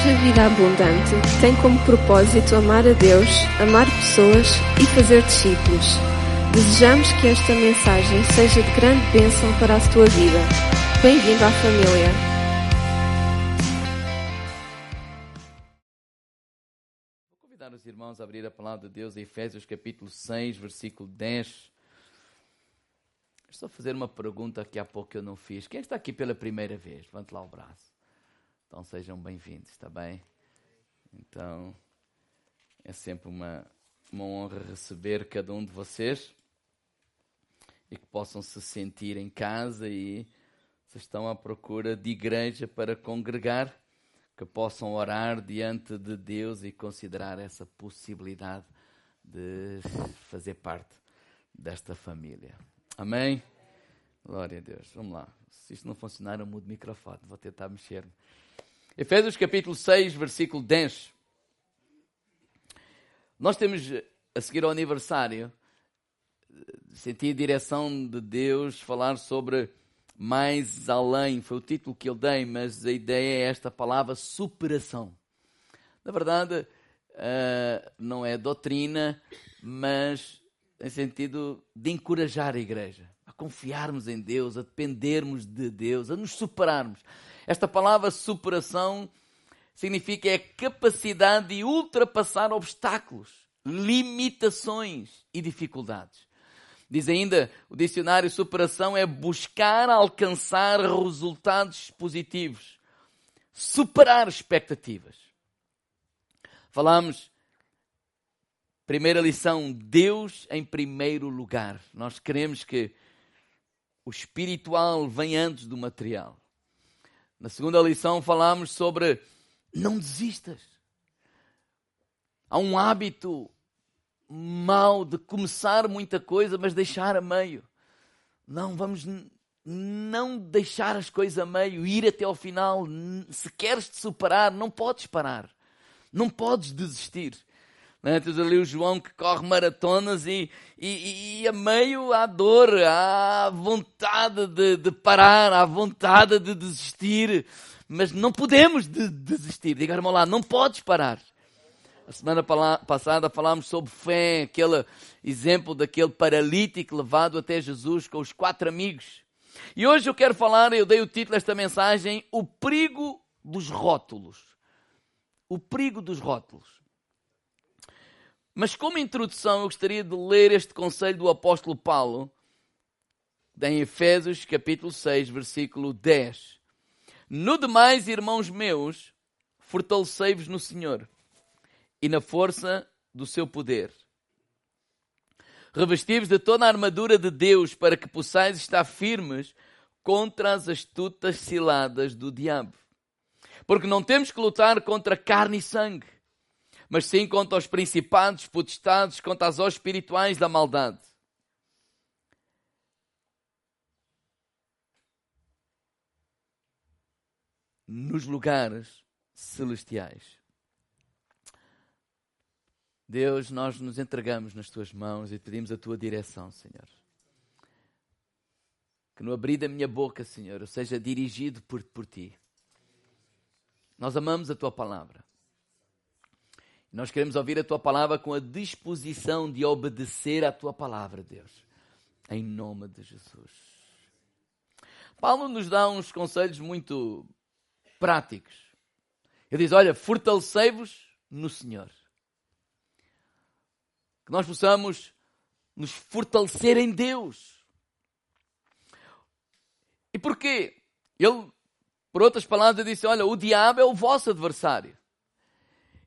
Igreja Vida Abundante tem como propósito amar a Deus, amar pessoas e fazer discípulos. Desejamos que esta mensagem seja de grande bênção para a tua vida. Bem-vindo à família. Vou convidar os irmãos a abrir a palavra de Deus em Efésios capítulo 6, versículo 10. Estou a fazer uma pergunta que há pouco eu não fiz. Quem está aqui pela primeira vez? Levante lá o braço. Então sejam bem-vindos, está bem? Então é sempre uma, uma honra receber cada um de vocês e que possam se sentir em casa e se estão à procura de igreja para congregar, que possam orar diante de Deus e considerar essa possibilidade de fazer parte desta família. Amém? Glória a Deus. Vamos lá. Se isto não funcionar, eu mudo o microfone. Vou tentar mexer-me. Efésios capítulo 6, versículo 10. Nós temos a seguir ao aniversário, senti a direção de Deus falar sobre mais além, foi o título que eu dei, mas a ideia é esta palavra superação. Na verdade, uh, não é doutrina, mas em sentido de encorajar a igreja, a confiarmos em Deus, a dependermos de Deus, a nos superarmos. Esta palavra superação significa é a capacidade de ultrapassar obstáculos, limitações e dificuldades. Diz ainda o dicionário superação é buscar alcançar resultados positivos, superar expectativas. Falamos Primeira lição: Deus em primeiro lugar. Nós queremos que o espiritual vem antes do material. Na segunda lição falámos sobre não desistas. Há um hábito mau de começar muita coisa, mas deixar a meio. Não, vamos não deixar as coisas a meio, ir até ao final. Se queres te superar, não podes parar. Não podes desistir. Né? Ali o João que corre maratonas e, e, e a meio há dor, há vontade de, de, parar, há vontade de desistir, mas não podemos de, desistir. Diga, irmão lá, não podes parar. A semana passada falámos sobre fé, aquele exemplo daquele paralítico levado até Jesus com os quatro amigos. E hoje eu quero falar, eu dei o título desta mensagem, O Perigo dos Rótulos. O Perigo dos Rótulos. Mas como introdução, eu gostaria de ler este conselho do apóstolo Paulo, em Efésios capítulo 6, versículo 10. No demais, irmãos meus, fortalecei-vos no Senhor e na força do seu poder. Revesti-vos de toda a armadura de Deus para que possais estar firmes contra as astutas ciladas do diabo. Porque não temos que lutar contra carne e sangue mas sim contra os principados, potestades, contra as hostes espirituais da maldade. Nos lugares celestiais. Deus, nós nos entregamos nas tuas mãos e pedimos a tua direção, Senhor. Que no abrir da minha boca, Senhor, eu seja dirigido por, por ti. Nós amamos a tua palavra. Nós queremos ouvir a tua palavra com a disposição de obedecer à tua palavra, Deus. Em nome de Jesus. Paulo nos dá uns conselhos muito práticos. Ele diz: Olha, fortalecei-vos no Senhor. Que nós possamos nos fortalecer em Deus. E porquê? Ele, por outras palavras, disse: Olha, o diabo é o vosso adversário.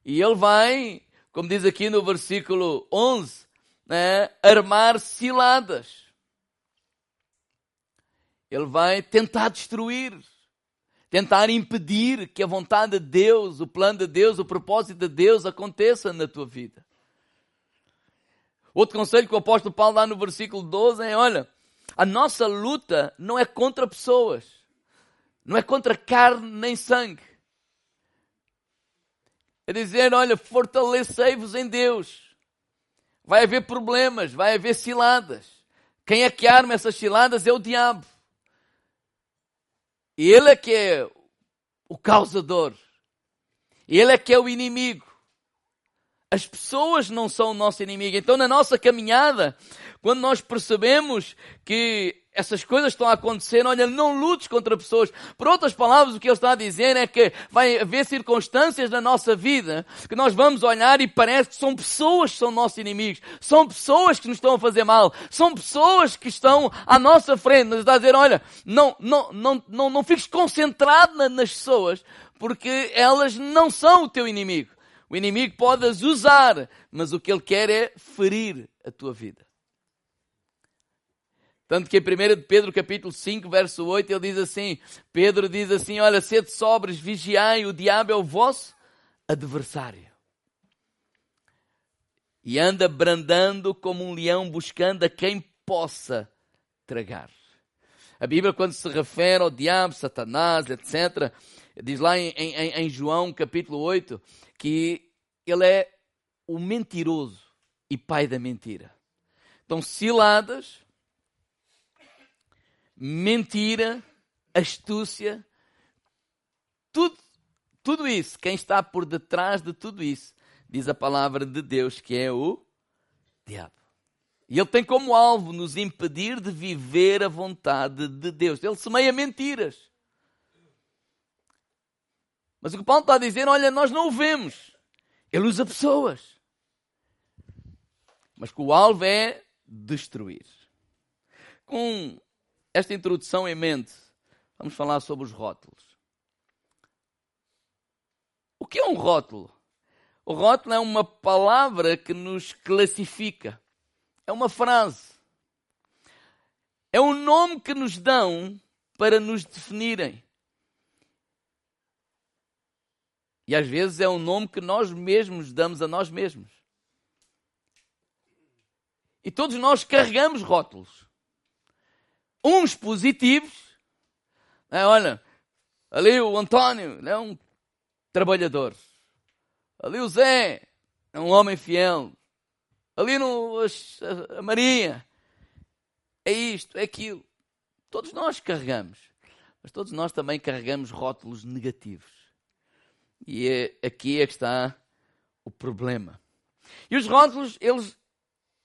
E ele vai, como diz aqui no versículo 11, né, armar ciladas. Ele vai tentar destruir, tentar impedir que a vontade de Deus, o plano de Deus, o propósito de Deus aconteça na tua vida. Outro conselho que o apóstolo Paulo dá no versículo 12 é: olha, a nossa luta não é contra pessoas, não é contra carne nem sangue, a dizer: olha, fortalecei-vos em Deus. Vai haver problemas, vai haver ciladas. Quem é que arma essas ciladas é o diabo. E ele é que é o causador. Ele é que é o inimigo. As pessoas não são o nosso inimigo. Então, na nossa caminhada, quando nós percebemos que essas coisas estão a acontecer, olha, não lutes contra pessoas. Por outras palavras, o que ele está a dizer é que vai haver circunstâncias na nossa vida que nós vamos olhar e parece que são pessoas que são nossos inimigos. São pessoas que nos estão a fazer mal. São pessoas que estão à nossa frente. Nos está a dizer, olha, não, não, não, não, não fiques concentrado nas pessoas porque elas não são o teu inimigo. O inimigo pode as usar, mas o que ele quer é ferir a tua vida. Tanto que em 1 Pedro capítulo 5, verso 8, ele diz assim, Pedro diz assim, olha, sede sobres, vigiai, o diabo é o vosso adversário. E anda brandando como um leão, buscando a quem possa tragar. A Bíblia, quando se refere ao diabo, Satanás, etc., diz lá em, em, em João capítulo 8, que ele é o mentiroso e pai da mentira. Então, ciladas, mentira, astúcia, tudo, tudo isso, quem está por detrás de tudo isso, diz a palavra de Deus que é o diabo. E ele tem como alvo nos impedir de viver a vontade de Deus. Ele semeia mentiras. Mas o que Paulo está a dizer, olha, nós não o vemos. Ele usa pessoas. Mas que o alvo é destruir. Com esta introdução em mente, vamos falar sobre os rótulos. O que é um rótulo? O rótulo é uma palavra que nos classifica. É uma frase. É um nome que nos dão para nos definirem. E às vezes é um nome que nós mesmos damos a nós mesmos. E todos nós carregamos rótulos uns positivos. É, olha, ali o António é um trabalhador. Ali o Zé é um homem fiel. Ali no, a, a Maria é isto, é aquilo. Todos nós carregamos. Mas todos nós também carregamos rótulos negativos. E é, aqui é que está o problema. E os rótulos, eles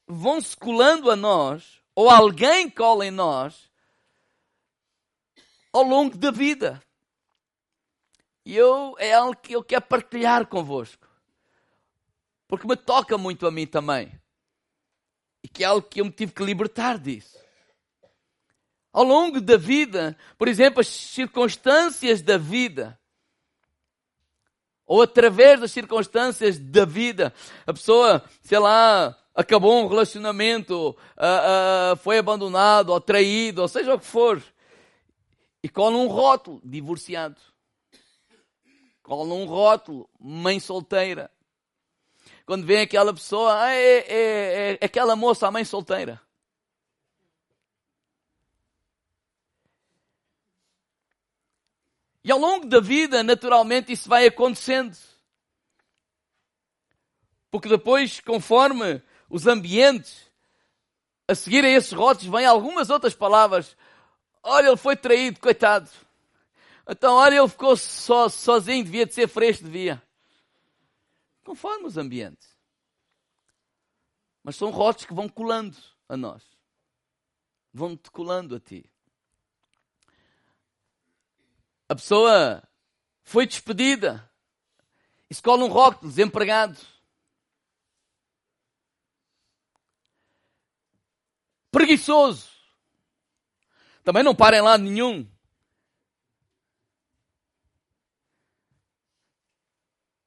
vão se colando a nós, ou alguém cola em nós, ao longo da vida. E eu, é algo que eu quero partilhar convosco. Porque me toca muito a mim também. E que é algo que eu me tive que libertar disso. Ao longo da vida, por exemplo, as circunstâncias da vida, ou através das circunstâncias da vida, a pessoa, sei lá, acabou um relacionamento, uh, uh, foi abandonado, ou traído, ou seja o que for e cola um rótulo, divorciado. Cola um rótulo, mãe solteira. Quando vem aquela pessoa, ah, é, é, é aquela moça, a mãe solteira. E ao longo da vida, naturalmente, isso vai acontecendo. Porque depois, conforme os ambientes, a seguir a esses rótulos, vêm algumas outras palavras Olha, ele foi traído, coitado. Então, olha, ele ficou só, sozinho, devia de ser fresco, devia. Conforme os ambientes. Mas são rotes que vão colando a nós. Vão-te colando a ti. A pessoa foi despedida. E se cola um rótulo, desempregado. Preguiçoso. Também não parem lá nenhum.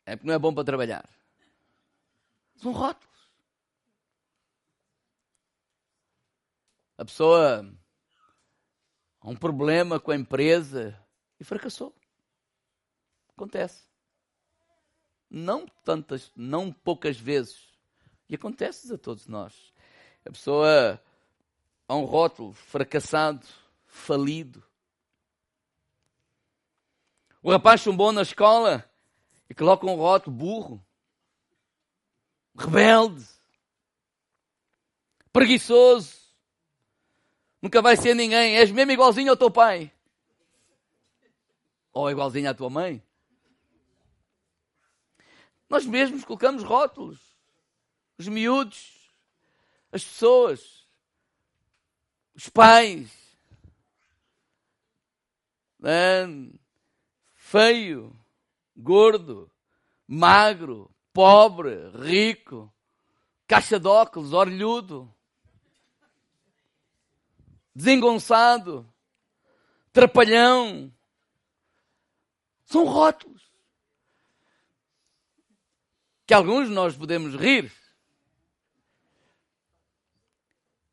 É porque não é bom para trabalhar. São rótulos. A pessoa há um problema com a empresa e fracassou. Acontece. Não tantas, não poucas vezes. E acontece a todos nós. A pessoa há um rótulo fracassado falido. O rapaz chumbou na escola e coloca um rótulo burro, rebelde, preguiçoso, nunca vai ser ninguém, és mesmo igualzinho ao teu pai. Ou igualzinho à tua mãe. Nós mesmos colocamos rótulos. Os miúdos, as pessoas, os pais. Feio, gordo, magro, pobre, rico, caixa de óculos, orlhudo, desengonçado, trapalhão. São rótulos. Que alguns nós podemos rir,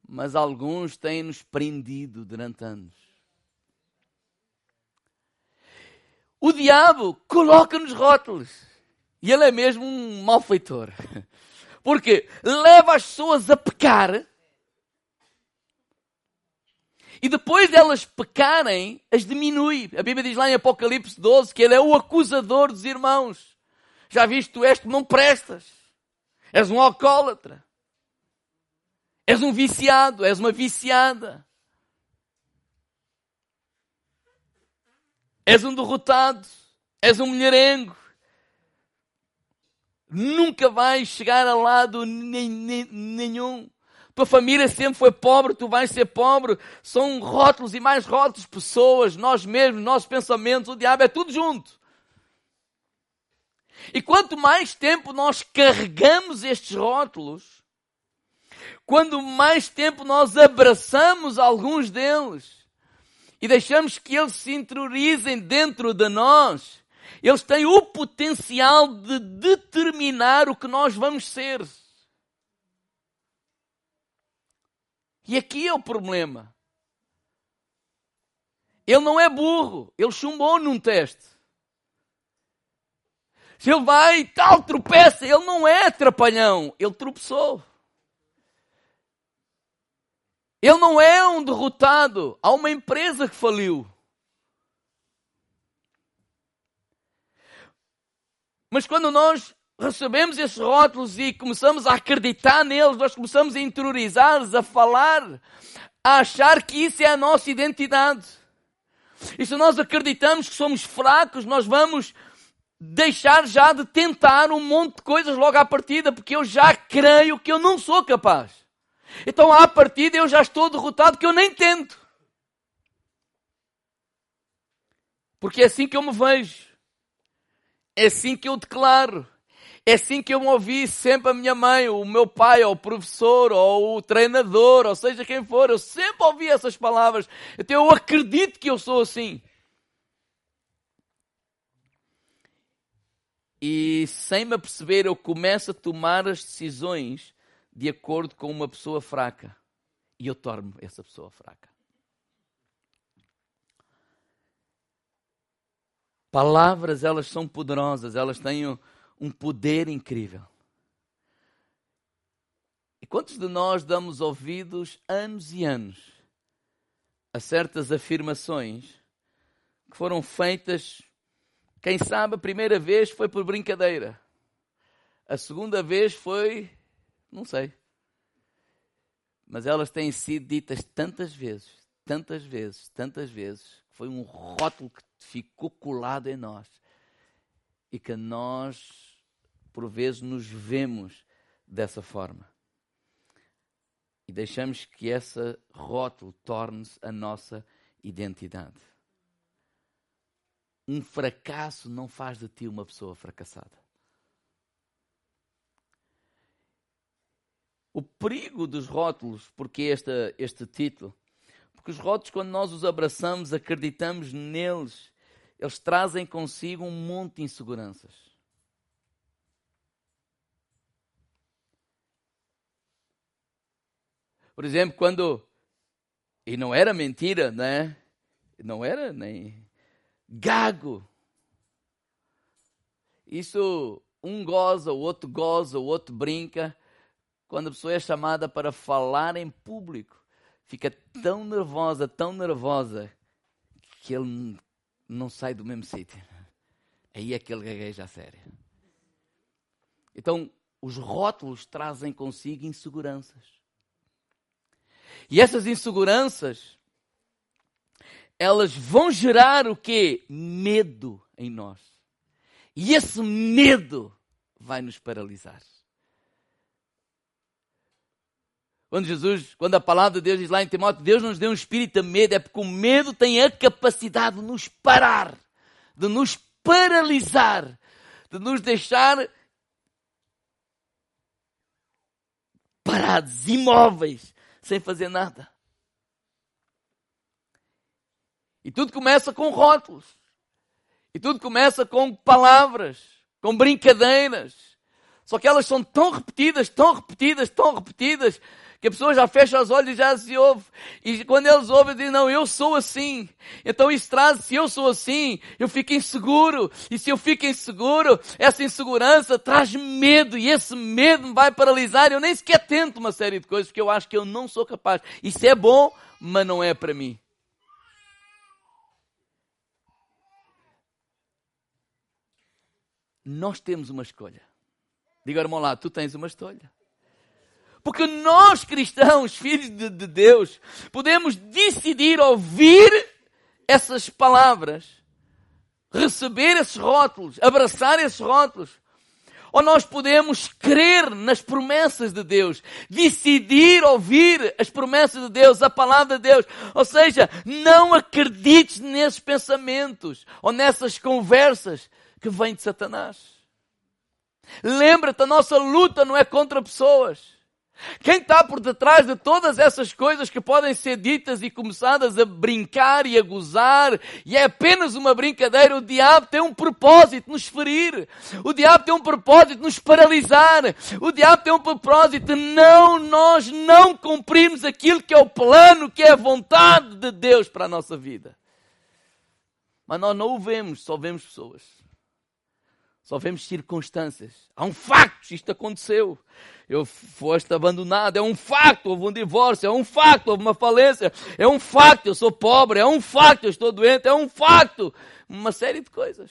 mas alguns têm-nos prendido durante anos. O diabo coloca-nos rótulos. E ele é mesmo um malfeitor. Porque leva as pessoas a pecar. E depois de elas pecarem, as diminui. A Bíblia diz lá em Apocalipse 12 que ele é o acusador dos irmãos. Já viste, tu és que não prestas. És um alcoólatra. És um viciado, és uma viciada. És um derrotado, és um mulherengo. Nunca vais chegar a lado nenhum. Tua família sempre foi pobre, tu vais ser pobre. São rótulos e mais rótulos, pessoas, nós mesmos, nossos pensamentos, o diabo é tudo junto. E quanto mais tempo nós carregamos estes rótulos, quando mais tempo nós abraçamos alguns deles e deixamos que eles se interiorizem dentro de nós, eles têm o potencial de determinar o que nós vamos ser. E aqui é o problema. Ele não é burro, ele chumbou num teste. Se ele vai tal, tropeça, ele não é trapalhão, ele tropeçou. Ele não é um derrotado. Há uma empresa que faliu. Mas quando nós recebemos esses rótulos e começamos a acreditar neles, nós começamos a interiorizar, a falar, a achar que isso é a nossa identidade. E se nós acreditamos que somos fracos, nós vamos deixar já de tentar um monte de coisas logo à partida, porque eu já creio que eu não sou capaz. Então, à partida, eu já estou derrotado que eu nem tento. Porque é assim que eu me vejo. É assim que eu declaro. É assim que eu me ouvi sempre a minha mãe, o meu pai, ou o professor, ou o treinador, ou seja quem for. Eu sempre ouvi essas palavras. Então eu acredito que eu sou assim. E sem me aperceber, eu começo a tomar as decisões de acordo com uma pessoa fraca. E eu torno essa pessoa fraca. Palavras, elas são poderosas, elas têm um poder incrível. E quantos de nós damos ouvidos anos e anos a certas afirmações que foram feitas, quem sabe a primeira vez foi por brincadeira, a segunda vez foi não sei. Mas elas têm sido ditas tantas vezes, tantas vezes, tantas vezes, que foi um rótulo que ficou colado em nós. E que nós, por vezes, nos vemos dessa forma. E deixamos que esse rótulo torne-se a nossa identidade. Um fracasso não faz de ti uma pessoa fracassada. O perigo dos rótulos, porque este, este título? Porque os rótulos, quando nós os abraçamos, acreditamos neles, eles trazem consigo um monte de inseguranças. Por exemplo, quando. E não era mentira, né? Não era nem. Gago. Isso um goza, o outro goza, o outro brinca quando a pessoa é chamada para falar em público, fica tão nervosa, tão nervosa, que ele não sai do mesmo sítio. Aí é que ele gagueja a sério. Então, os rótulos trazem consigo inseguranças. E essas inseguranças, elas vão gerar o quê? Medo em nós. E esse medo vai nos paralisar. Quando Jesus, quando a palavra de Deus diz lá em Timóteo, Deus nos deu um espírito de medo, é porque o medo tem a capacidade de nos parar, de nos paralisar, de nos deixar parados, imóveis, sem fazer nada. E tudo começa com rótulos. E tudo começa com palavras, com brincadeiras. Só que elas são tão repetidas, tão repetidas, tão repetidas, que a pessoa já fecha os olhos e já se ouve. E quando eles ouvem, dizem, não, eu sou assim. Então isso traz, se eu sou assim, eu fico inseguro. E se eu fico inseguro, essa insegurança traz medo. E esse medo me vai paralisar. Eu nem sequer tento uma série de coisas, porque eu acho que eu não sou capaz. Isso é bom, mas não é para mim. Nós temos uma escolha. Diga, irmão lá, tu tens uma escolha. Porque nós cristãos, filhos de, de Deus, podemos decidir ouvir essas palavras, receber esses rótulos, abraçar esses rótulos. Ou nós podemos crer nas promessas de Deus, decidir ouvir as promessas de Deus, a palavra de Deus. Ou seja, não acredites nesses pensamentos ou nessas conversas que vêm de Satanás. Lembra-te, a nossa luta não é contra pessoas. Quem está por detrás de todas essas coisas que podem ser ditas e começadas a brincar e a gozar, e é apenas uma brincadeira, o diabo tem um propósito nos ferir, o diabo tem um propósito nos paralisar, o diabo tem um propósito não, nós não cumprimos aquilo que é o plano, que é a vontade de Deus para a nossa vida. Mas nós não o vemos, só vemos pessoas. Só vemos circunstâncias. Há um facto, isto aconteceu eu foste abandonado, é um facto, houve um divórcio, é um facto, houve uma falência, é um facto, eu sou pobre, é um facto, eu estou doente, é um facto. Uma série de coisas.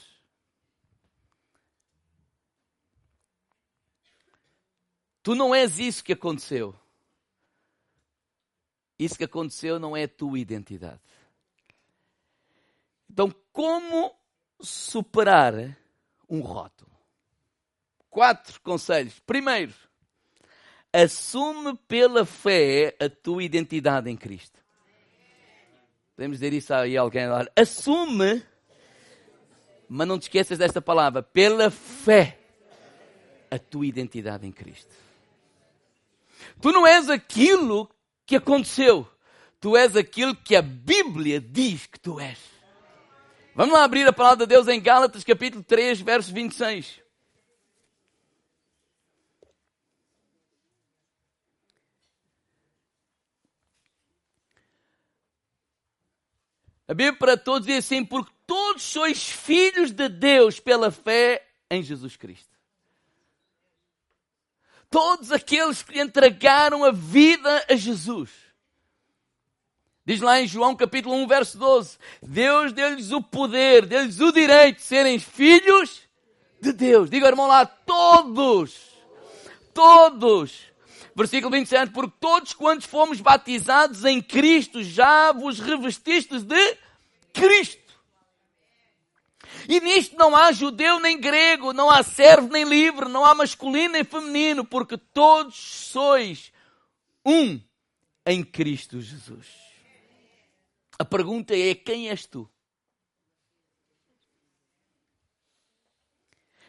Tu não és isso que aconteceu. Isso que aconteceu não é a tua identidade. Então, como superar um rótulo? Quatro conselhos. Primeiro, assume pela fé a tua identidade em Cristo. Podemos dizer isso aí a alguém? Assume, mas não te esqueças desta palavra, pela fé, a tua identidade em Cristo. Tu não és aquilo que aconteceu, tu és aquilo que a Bíblia diz que tu és. Vamos lá abrir a palavra de Deus em Gálatas capítulo 3, verso 26. A Bíblia para todos diz assim: porque todos sois filhos de Deus pela fé em Jesus Cristo. Todos aqueles que entregaram a vida a Jesus. Diz lá em João capítulo 1, verso 12: Deus deu-lhes o poder, deu-lhes o direito de serem filhos de Deus. Diga, irmão lá, todos, todos. Versículo 27, porque todos quantos fomos batizados em Cristo, já vos revestistes de Cristo. E nisto não há judeu nem grego, não há servo nem livre, não há masculino nem feminino, porque todos sois um em Cristo Jesus. A pergunta é: quem és tu?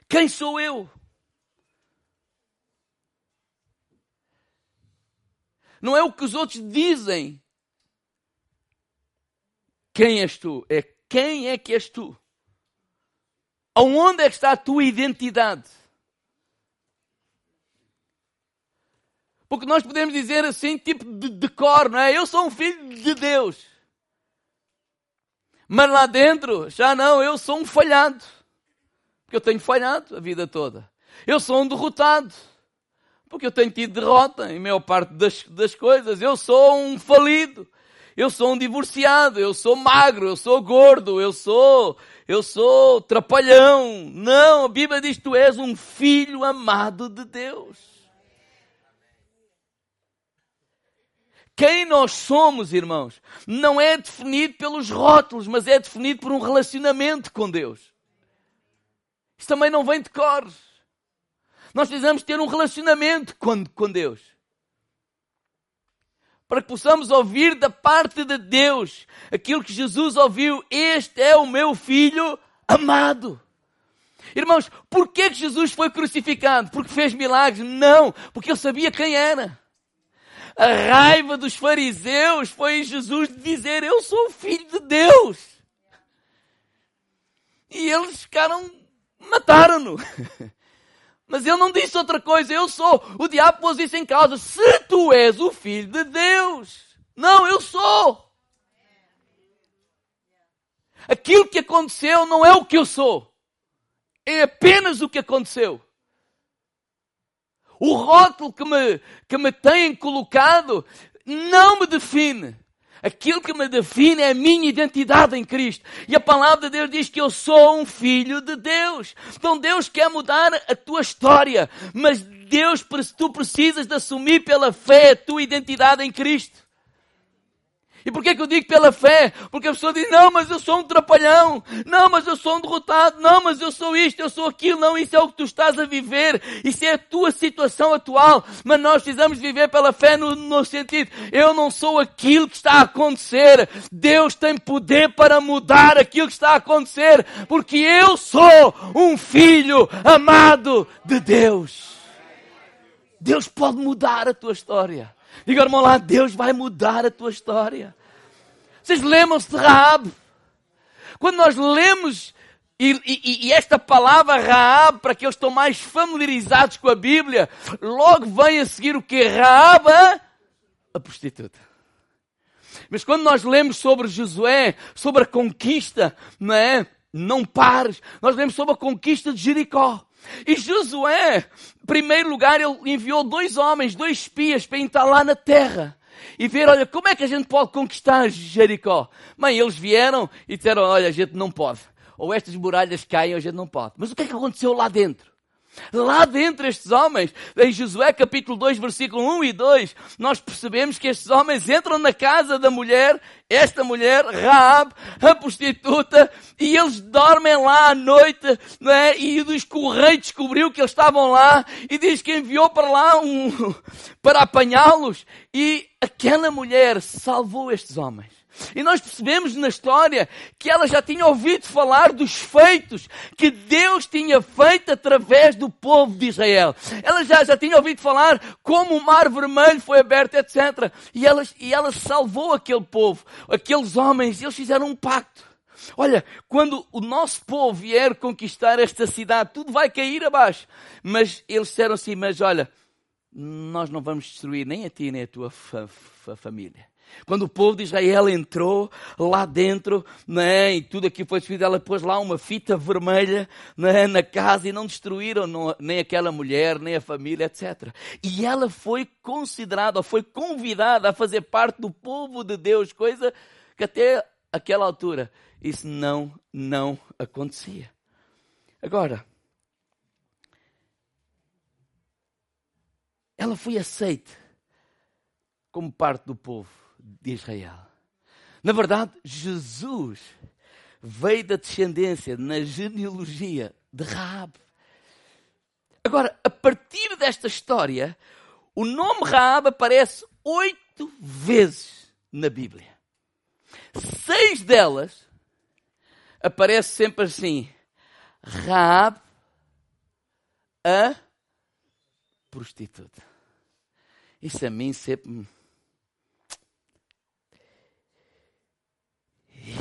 Quem sou eu? Não é o que os outros dizem. Quem és tu? É quem é que és tu? Aonde é que está a tua identidade? Porque nós podemos dizer assim, tipo de, de cor, não é? Eu sou um filho de Deus. Mas lá dentro, já não, eu sou um falhado. Porque eu tenho falhado a vida toda. Eu sou um derrotado. Porque eu tenho tido derrota em maior parte das, das coisas. Eu sou um falido. Eu sou um divorciado. Eu sou magro. Eu sou gordo. Eu sou, eu sou trapalhão. Não, a Bíblia diz que tu és um filho amado de Deus. Quem nós somos, irmãos, não é definido pelos rótulos, mas é definido por um relacionamento com Deus. Isso também não vem de cor. Nós precisamos ter um relacionamento com, com Deus. Para que possamos ouvir da parte de Deus aquilo que Jesus ouviu. Este é o meu filho amado. Irmãos, por que Jesus foi crucificado? Porque fez milagres? Não, porque ele sabia quem era. A raiva dos fariseus foi Jesus dizer: Eu sou o filho de Deus. E eles ficaram, mataram-no. Mas ele não disse outra coisa, eu sou. O diabo pôs isso em causa. Se tu és o filho de Deus. Não, eu sou. Aquilo que aconteceu não é o que eu sou. É apenas o que aconteceu. O rótulo que me, que me têm colocado não me define. Aquilo que me define é a minha identidade em Cristo. E a palavra de Deus diz que eu sou um filho de Deus. Então Deus quer mudar a tua história. Mas Deus, tu precisas de assumir pela fé a tua identidade em Cristo. E por que, que eu digo pela fé? Porque a pessoa diz, não, mas eu sou um trapalhão. Não, mas eu sou um derrotado. Não, mas eu sou isto, eu sou aquilo. Não, isso é o que tu estás a viver. Isso é a tua situação atual. Mas nós precisamos viver pela fé no, no sentido, eu não sou aquilo que está a acontecer. Deus tem poder para mudar aquilo que está a acontecer. Porque eu sou um filho amado de Deus. Deus pode mudar a tua história. Diga, irmão lá, Deus vai mudar a tua história. Vocês lembram-se de Raab? Quando nós lemos e, e, e, esta palavra Raab, para aqueles que estão mais familiarizados com a Bíblia, logo vem a seguir o que? Raab, a, a prostituta. Mas quando nós lemos sobre Josué, sobre a conquista, não é? Não pares. Nós lemos sobre a conquista de Jericó. E Josué, em primeiro lugar, ele enviou dois homens, dois espias, para entrar lá na terra e ver, olha, como é que a gente pode conquistar Jericó? Mãe, eles vieram e disseram, olha, a gente não pode. Ou estas muralhas caem, a gente não pode. Mas o que é que aconteceu lá dentro? Lá dentro estes homens, em Josué capítulo 2, versículo 1 e 2, nós percebemos que estes homens entram na casa da mulher, esta mulher, Raab, a prostituta, e eles dormem lá à noite, não é? E o rei descobriu que eles estavam lá, e diz que enviou para lá um, para apanhá-los, e aquela mulher salvou estes homens. E nós percebemos na história que ela já tinha ouvido falar dos feitos que Deus tinha feito através do povo de Israel. Ela já, já tinha ouvido falar como o mar vermelho foi aberto, etc. E ela, e ela salvou aquele povo, aqueles homens, eles fizeram um pacto. Olha, quando o nosso povo vier conquistar esta cidade, tudo vai cair abaixo. Mas eles disseram assim: Mas olha, nós não vamos destruir nem a ti nem a tua fa fa família. Quando o povo de Israel entrou lá dentro, né, e tudo aquilo foi destruído, ela pôs lá uma fita vermelha né, na casa e não destruíram nem aquela mulher, nem a família, etc. E ela foi considerada, foi convidada a fazer parte do povo de Deus, coisa que até aquela altura isso não, não acontecia. Agora, ela foi aceita como parte do povo de Israel. Na verdade, Jesus veio da descendência, na genealogia de Raab. Agora, a partir desta história, o nome Raab aparece oito vezes na Bíblia. Seis delas aparece sempre assim: Raab, a prostituta. Isso a mim sempre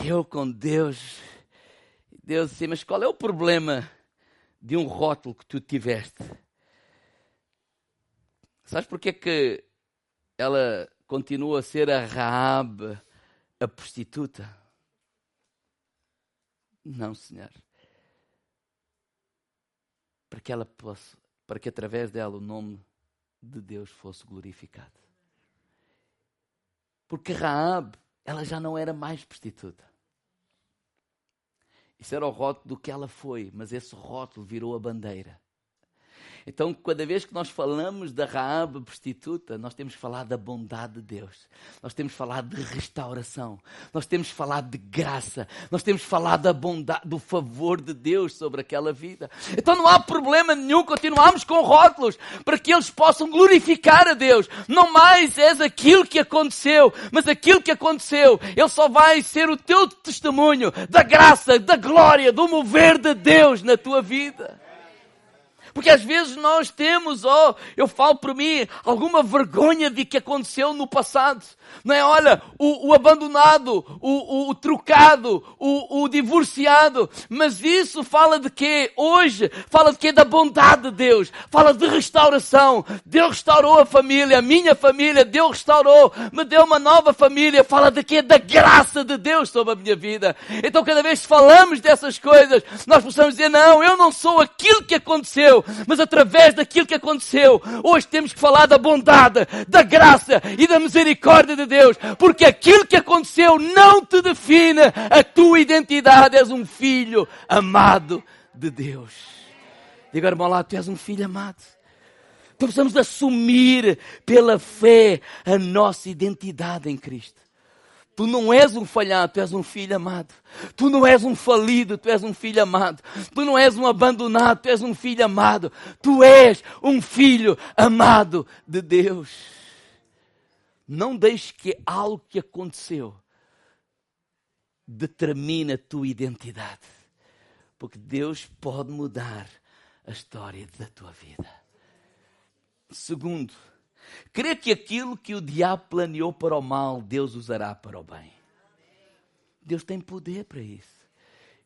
eu com Deus, Deus disse, mas qual é o problema de um rótulo que tu tiveste? Sabes porquê que ela continua a ser a Raab, a prostituta? Não, Senhor. Para que ela possa, para que através dela o nome de Deus fosse glorificado. Porque Raab ela já não era mais prostituta. Isso era o rótulo do que ela foi, mas esse rótulo virou a bandeira. Então, cada vez que nós falamos da Raab prostituta, nós temos falado da bondade de Deus. Nós temos falado de restauração. Nós temos falado de graça. Nós temos falado da bondade, do favor de Deus sobre aquela vida. Então não há problema nenhum continuarmos com rótulos para que eles possam glorificar a Deus. Não mais és aquilo que aconteceu, mas aquilo que aconteceu, ele só vai ser o teu testemunho da graça, da glória, do mover de Deus na tua vida. Porque às vezes nós temos, oh, eu falo por mim, alguma vergonha de que aconteceu no passado. Não é? Olha, o, o abandonado, o, o, o trocado, o, o, divorciado. Mas isso fala de quê? Hoje, fala de quê? Da bondade de Deus. Fala de restauração. Deus restaurou a família, a minha família, Deus restaurou, me deu uma nova família. Fala de quê? Da graça de Deus sobre a minha vida. Então cada vez que falamos dessas coisas, nós possamos dizer, não, eu não sou aquilo que aconteceu, mas através daquilo que aconteceu, hoje temos que falar da bondade, da graça e da misericórdia de Deus, porque aquilo que aconteceu não te define a tua identidade. És um filho amado de Deus. Diga, irmão lá, tu és um filho amado. Então precisamos assumir pela fé a nossa identidade em Cristo. Tu não és um falhado, tu és um filho amado. Tu não és um falido, tu és um filho amado. Tu não és um abandonado, tu és um filho amado. Tu és um filho amado de Deus. Não deixes que algo que aconteceu determine a tua identidade. Porque Deus pode mudar a história da tua vida. Segundo, crê que aquilo que o diabo planeou para o mal, Deus usará para o bem. Deus tem poder para isso.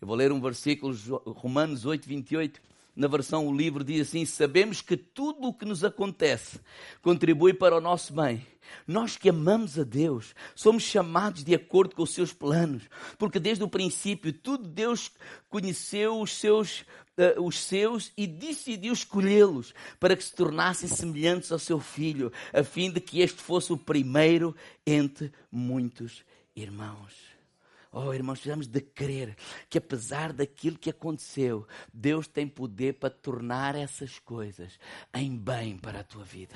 Eu vou ler um versículo, Romanos 8, 28 na versão o livro diz assim: Sabemos que tudo o que nos acontece contribui para o nosso bem. Nós que amamos a Deus, somos chamados de acordo com os seus planos, porque desde o princípio tudo Deus conheceu os seus, uh, os seus e decidiu escolhê-los para que se tornassem semelhantes ao seu filho, a fim de que este fosse o primeiro entre muitos irmãos. Oh, irmãos, precisamos de crer que apesar daquilo que aconteceu, Deus tem poder para tornar essas coisas em bem para a tua vida.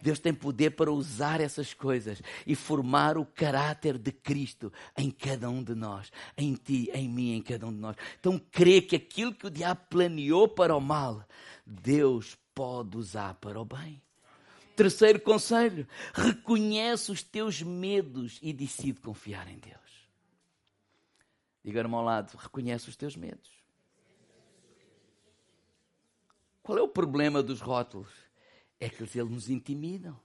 Deus tem poder para usar essas coisas e formar o caráter de Cristo em cada um de nós, em ti, em mim, em cada um de nós. Então, crê que aquilo que o diabo planeou para o mal, Deus pode usar para o bem. Terceiro conselho: reconhece os teus medos e decide confiar em Deus. Diga-me ao lado, reconhece os teus medos. Qual é o problema dos rótulos? É que eles nos intimidam.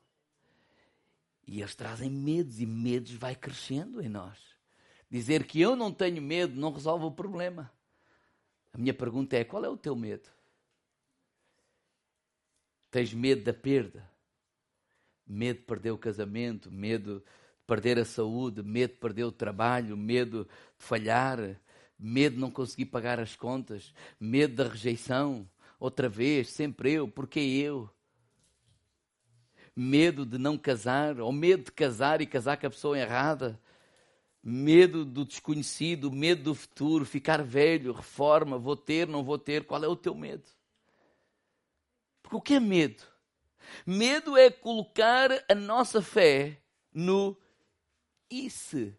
E eles trazem medos e medos vai crescendo em nós. Dizer que eu não tenho medo não resolve o problema. A minha pergunta é: qual é o teu medo? Tens medo da perda? Medo de perder o casamento? Medo perder a saúde, medo de perder o trabalho, medo de falhar, medo de não conseguir pagar as contas, medo da rejeição, outra vez, sempre eu, porque eu? Medo de não casar, ou medo de casar e casar com a pessoa errada, medo do desconhecido, medo do futuro, ficar velho, reforma, vou ter, não vou ter, qual é o teu medo? Porque o que é medo? Medo é colocar a nossa fé no e se?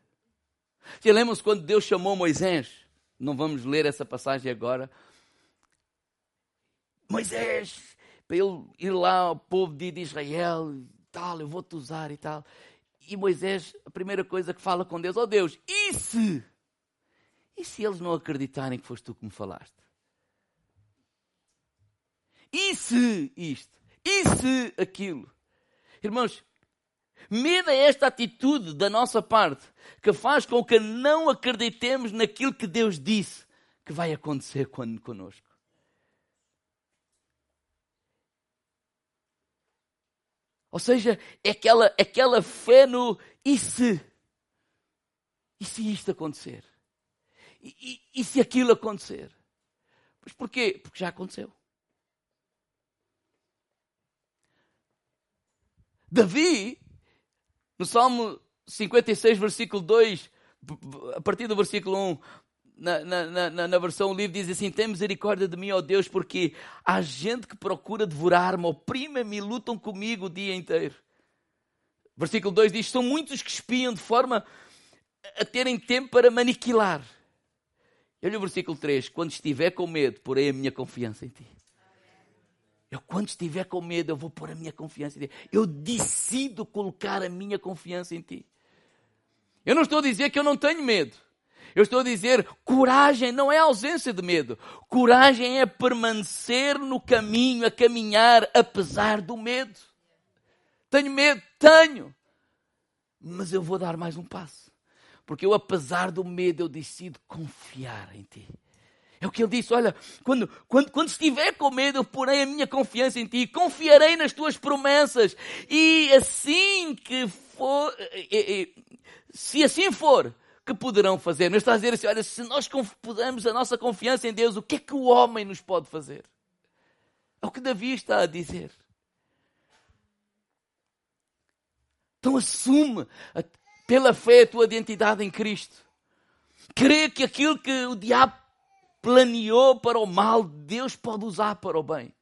Você lembra quando Deus chamou Moisés? Não vamos ler essa passagem agora. Moisés, para ele ir lá ao povo de Israel, tal, eu vou-te usar e tal. E Moisés, a primeira coisa que fala com Deus, oh Deus, e se? E se eles não acreditarem que foste tu que me falaste? E se isto? E se aquilo? Irmãos, Medo é esta atitude da nossa parte que faz com que não acreditemos naquilo que Deus disse que vai acontecer quando conosco. Ou seja, é aquela, aquela fé no e se? E se isto acontecer? E, e, e se aquilo acontecer? Mas porquê? Porque já aconteceu. Davi no Salmo 56, versículo 2, a partir do versículo 1, na, na, na, na versão livre diz assim: Tem misericórdia de mim, ó Deus, porque há gente que procura devorar-me, oprima-me e lutam comigo o dia inteiro. Versículo 2 diz: São muitos que espiam de forma a terem tempo para me aniquilar. Olha o versículo 3: Quando estiver com medo, porei a minha confiança em ti. Eu, quando estiver com medo, eu vou pôr a minha confiança em ti. Eu decido colocar a minha confiança em ti. Eu não estou a dizer que eu não tenho medo. Eu estou a dizer, coragem não é ausência de medo. Coragem é permanecer no caminho, a caminhar, apesar do medo. Tenho medo? Tenho. Mas eu vou dar mais um passo. Porque eu, apesar do medo, eu decido confiar em ti. É o que ele disse: olha, quando, quando, quando estiver com medo, eu porei a minha confiança em ti, confiarei nas tuas promessas, e assim que for, se assim for, que poderão fazer? Mas está a dizer assim: olha, se nós pudermos a nossa confiança em Deus, o que é que o homem nos pode fazer? É o que Davi está a dizer. Então assume pela fé a tua identidade em Cristo. Crê que aquilo que o diabo planeou para o mal, Deus pode usar para o bem.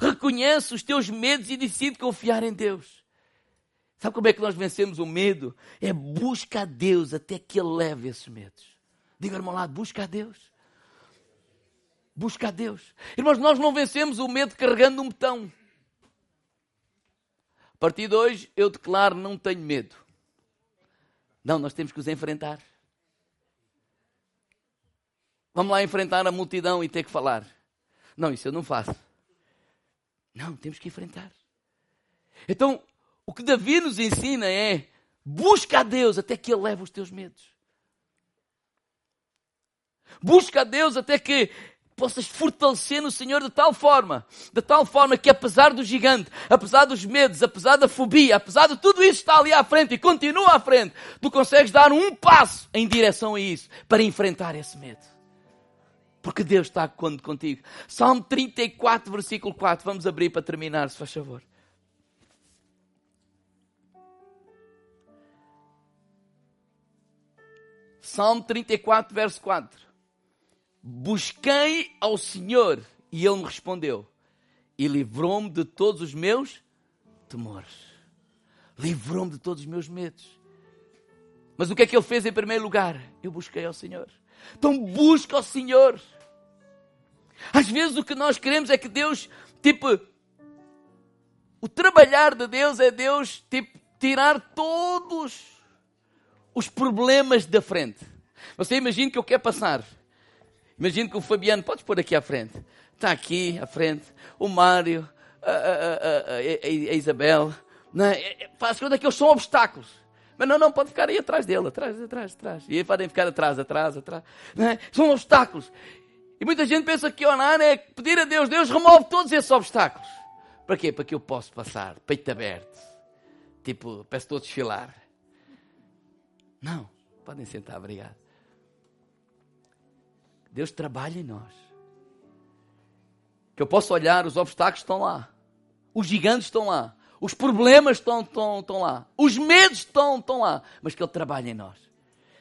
Reconhece os teus medos e decide confiar em Deus. Sabe como é que nós vencemos o medo? É busca a Deus até que Ele leve esses medos. Diga, irmão lado, busca a Deus. Busca a Deus. Irmãos, nós não vencemos o medo carregando um botão. A partir de hoje, eu declaro: não tenho medo. Não, nós temos que os enfrentar. Vamos lá enfrentar a multidão e ter que falar. Não, isso eu não faço. Não, temos que enfrentar. Então, o que Davi nos ensina é: busca a Deus até que Ele leve os teus medos. Busca a Deus até que possas fortalecer no Senhor de tal forma, de tal forma que apesar do gigante, apesar dos medos, apesar da fobia, apesar de tudo isso está ali à frente e continua à frente, tu consegues dar um passo em direção a isso para enfrentar esse medo. Porque Deus está contigo. Salmo 34, versículo 4. Vamos abrir para terminar, se faz favor. Salmo 34, verso 4. Busquei ao Senhor e Ele me respondeu e livrou-me de todos os meus temores. Livrou-me de todos os meus medos. Mas o que é que Ele fez em primeiro lugar? Eu busquei ao Senhor. Então busca ao Senhor. Às vezes o que nós queremos é que Deus, tipo, o trabalhar de Deus é Deus, tipo, tirar todos os problemas da frente. Você imagina que eu quero passar. Imagina que o Fabiano, podes pôr aqui à frente. Está aqui à frente. O Mário, a, a, a, a Isabel. Não é? é, é faz conta que eles são obstáculos. Mas não, não, pode ficar aí atrás dele, atrás, atrás, atrás. E aí podem ficar atrás, atrás, atrás. É? São obstáculos. E muita gente pensa que orar é pedir a Deus, Deus remove todos esses obstáculos. Para quê? Para que eu possa passar, peito aberto. Tipo, peço estou a desfilar. Não. Podem sentar, obrigado. Deus trabalha em nós. Que eu posso olhar, os obstáculos estão lá. Os gigantes estão lá. Os problemas estão, estão, estão lá. Os medos estão, estão lá. Mas que Ele trabalhe em nós.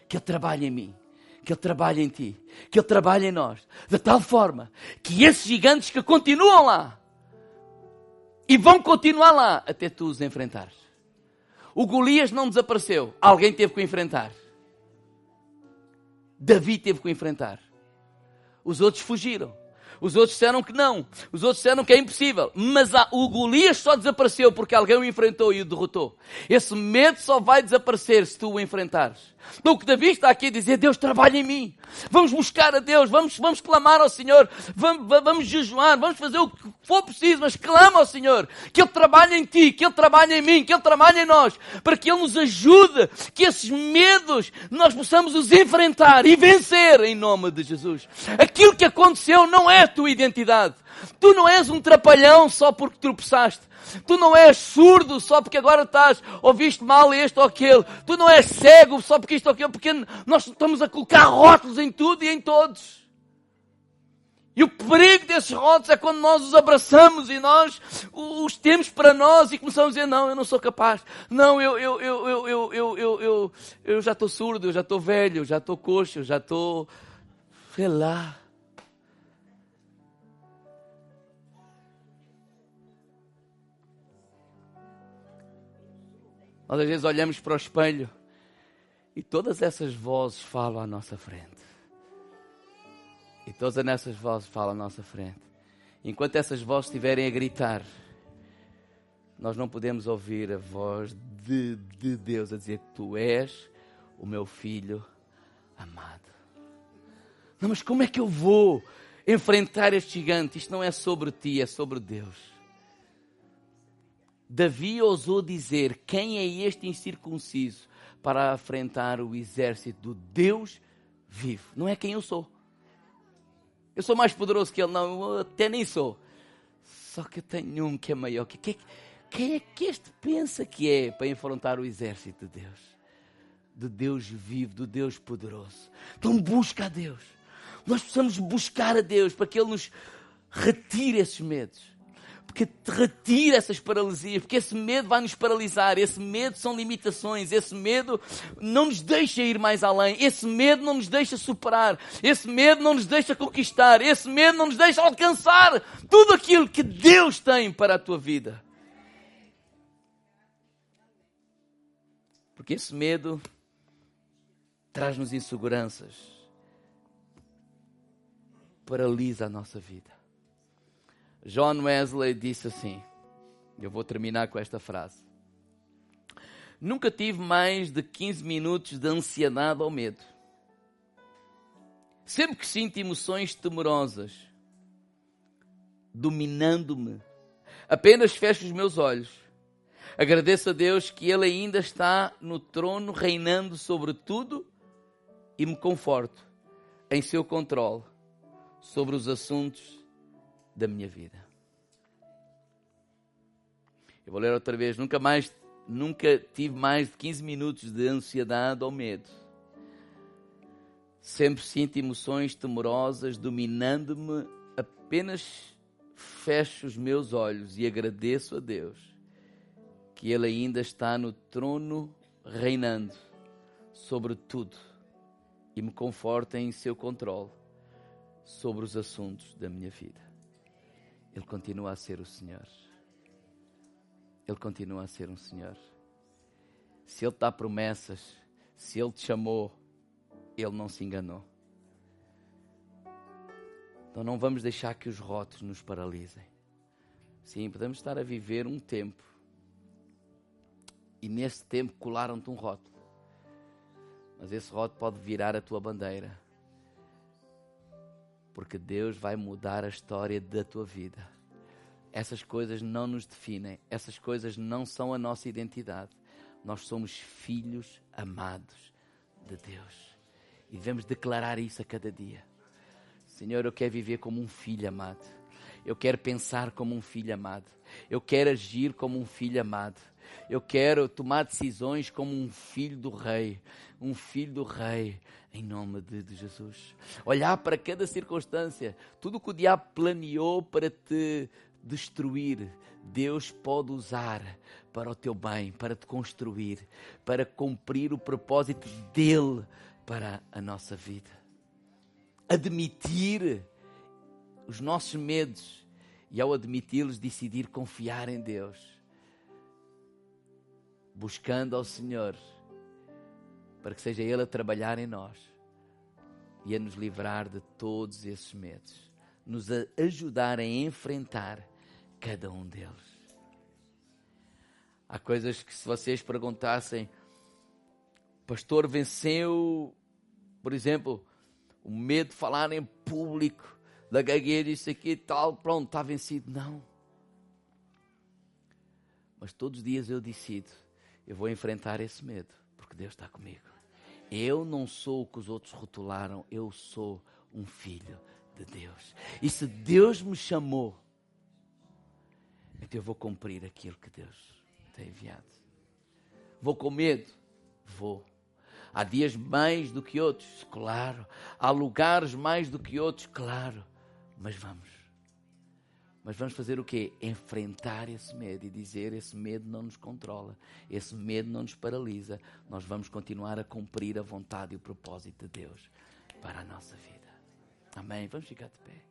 Que Ele trabalhe em mim. Que Ele trabalhe em ti. Que Ele trabalhe em nós. De tal forma que esses gigantes que continuam lá e vão continuar lá até tu os enfrentares. O Golias não desapareceu. Alguém teve que o enfrentar. Davi teve que o enfrentar. Os outros fugiram. Os outros disseram que não. Os outros disseram que é impossível. Mas o Golias só desapareceu porque alguém o enfrentou e o derrotou. Esse medo só vai desaparecer se tu o enfrentares. Então o que Davi está aqui a dizer, Deus trabalha em mim. Vamos buscar a Deus, vamos, vamos clamar ao Senhor, vamos, vamos jejuar, vamos fazer o que for preciso, mas clama ao Senhor, que Ele trabalhe em ti, que Ele trabalhe em mim, que Ele trabalhe em nós, para que Ele nos ajude, que esses medos nós possamos os enfrentar e vencer em nome de Jesus. Aquilo que aconteceu não é tua identidade. Tu não és um trapalhão só porque tropeçaste. Tu não és surdo só porque agora estás, ouviste mal este ou aquele. Tu não és cego só porque isto ou aquilo, porque nós estamos a colocar rótulos em tudo e em todos. E o perigo desses rótulos é quando nós os abraçamos e nós os temos para nós e começamos a dizer, não, eu não sou capaz. Não, eu, eu, eu, eu, eu, eu, eu, eu, eu já estou surdo, eu já estou velho, eu já estou coxo, eu já estou... Sei lá. Nós às vezes olhamos para o espelho e todas essas vozes falam à nossa frente. E todas essas vozes falam à nossa frente. Enquanto essas vozes estiverem a gritar, nós não podemos ouvir a voz de, de Deus a dizer: Tu és o meu filho amado. Não, mas como é que eu vou enfrentar este gigante? Isto não é sobre ti, é sobre Deus. Davi ousou dizer: Quem é este incircunciso para enfrentar o exército do Deus vivo? Não é quem eu sou. Eu sou mais poderoso que ele, não, até nem sou. Só que eu tenho um que é maior. Quem, quem é que este pensa que é para enfrentar o exército de Deus? De Deus vivo, do Deus poderoso. Então busca a Deus. Nós precisamos buscar a Deus para que Ele nos retire esses medos porque te retira essas paralisias, porque esse medo vai nos paralisar, esse medo são limitações, esse medo não nos deixa ir mais além, esse medo não nos deixa superar, esse medo não nos deixa conquistar, esse medo não nos deixa alcançar tudo aquilo que Deus tem para a tua vida. Porque esse medo traz-nos inseguranças, paralisa a nossa vida. John Wesley disse assim: eu vou terminar com esta frase. Nunca tive mais de 15 minutos de ansiedade ou medo. Sempre que sinto emoções temorosas, dominando-me, apenas fecho os meus olhos. Agradeço a Deus que Ele ainda está no trono, reinando sobre tudo e me conforto em seu controle sobre os assuntos da minha vida. Eu vou ler outra vez. Nunca mais, nunca tive mais de 15 minutos de ansiedade ou medo. Sempre sinto emoções temorosas dominando-me. Apenas fecho os meus olhos e agradeço a Deus que Ele ainda está no trono reinando sobre tudo e me conforta em seu controle sobre os assuntos da minha vida. Ele continua a ser o Senhor. Ele continua a ser um Senhor. Se Ele dá promessas, se Ele te chamou, Ele não se enganou. Então não vamos deixar que os rótulos nos paralisem. Sim, podemos estar a viver um tempo. E nesse tempo colaram-te um rótulo. Mas esse rótulo pode virar a tua bandeira porque Deus vai mudar a história da tua vida. Essas coisas não nos definem, essas coisas não são a nossa identidade. Nós somos filhos amados de Deus e devemos declarar isso a cada dia. Senhor, eu quero viver como um filho amado. Eu quero pensar como um filho amado. Eu quero agir como um filho amado. Eu quero tomar decisões como um filho do rei. Um filho do rei em nome de, de, Jesus. Olhar para cada circunstância, tudo que o diabo planeou para te destruir, Deus pode usar para o teu bem, para te construir, para cumprir o propósito dele para a nossa vida. Admitir os nossos medos e, ao admiti-los, decidir confiar em Deus, buscando ao Senhor para que seja Ele a trabalhar em nós e a nos livrar de todos esses medos, nos a ajudar a enfrentar cada um deles. Há coisas que, se vocês perguntassem, pastor venceu, por exemplo, o medo de falar em público, da gagueira, isso aqui e tal, pronto, está vencido. Não. Mas todos os dias eu decido, eu vou enfrentar esse medo, porque Deus está comigo. Eu não sou o que os outros rotularam, eu sou um filho de Deus. E se Deus me chamou, então eu vou cumprir aquilo que Deus tem enviado. Vou com medo? Vou. Há dias mais do que outros? Claro. Há lugares mais do que outros? Claro. Mas vamos. Mas vamos fazer o quê? Enfrentar esse medo e dizer: esse medo não nos controla, esse medo não nos paralisa. Nós vamos continuar a cumprir a vontade e o propósito de Deus para a nossa vida. Amém? Vamos ficar de pé.